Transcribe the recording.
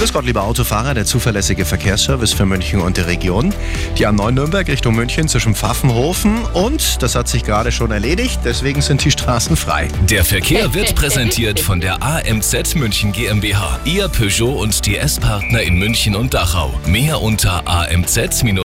Grüß Gott, lieber Autofahrer, der zuverlässige Verkehrsservice für München und die Region. Die A9 Nürnberg Richtung München zwischen Pfaffenhofen und, das hat sich gerade schon erledigt, deswegen sind die Straßen frei. Der Verkehr wird präsentiert von der AMZ München GmbH. Ihr Peugeot und DS-Partner in München und Dachau. Mehr unter amz-